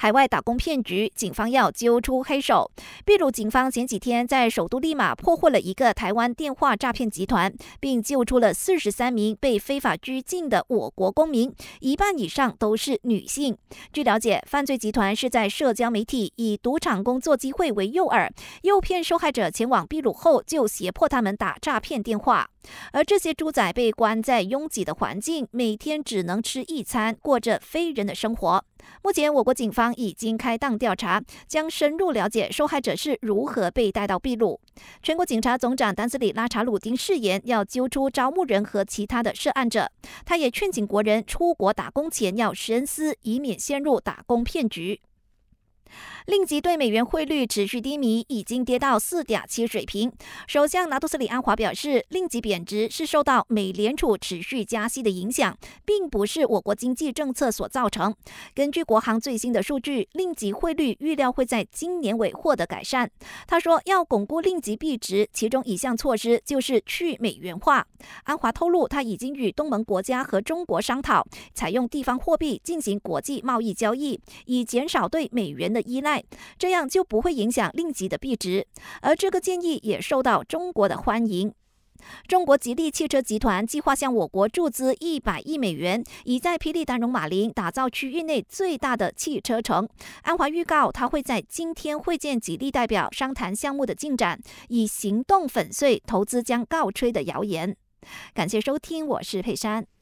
海外打工骗局，警方要揪出黑手。秘鲁警方前几天在首都利马破获了一个台湾电话诈骗集团，并救出了四十三名被非法拘禁的我国公民，一半以上都是女性。据了解，犯罪集团是在社交媒体以赌场工作机会为诱饵，诱骗受害者前往秘鲁后，就胁迫他们打诈骗电话。而这些猪仔被关在拥挤的环境，每天只能吃一餐，过着非人的生活。目前，我国警方已经开档调查，将深入了解受害者是如何被带到秘鲁。全国警察总长丹斯里拉查鲁丁誓言要揪出招募人和其他的涉案者。他也劝请国人出国打工前要深思，以免陷入打工骗局。令吉对美元汇率持续低迷，已经跌到四点七水平。首相拿督斯里安华表示，令吉贬值是受到美联储持续加息的影响，并不是我国经济政策所造成。根据国行最新的数据，令吉汇率预料会在今年尾获得改善。他说，要巩固令吉币值，其中一项措施就是去美元化。安华透露，他已经与东盟国家和中国商讨，采用地方货币进行国际贸易交易，以减少对美元的的依赖。这样就不会影响令吉的币值，而这个建议也受到中国的欢迎。中国吉利汽车集团计划向我国注资一百亿美元，以在霹雳丹绒马林打造区域内最大的汽车城。安华预告，他会在今天会见吉利代表，商谈项目的进展，以行动粉碎投资将告吹的谣言。感谢收听，我是佩珊。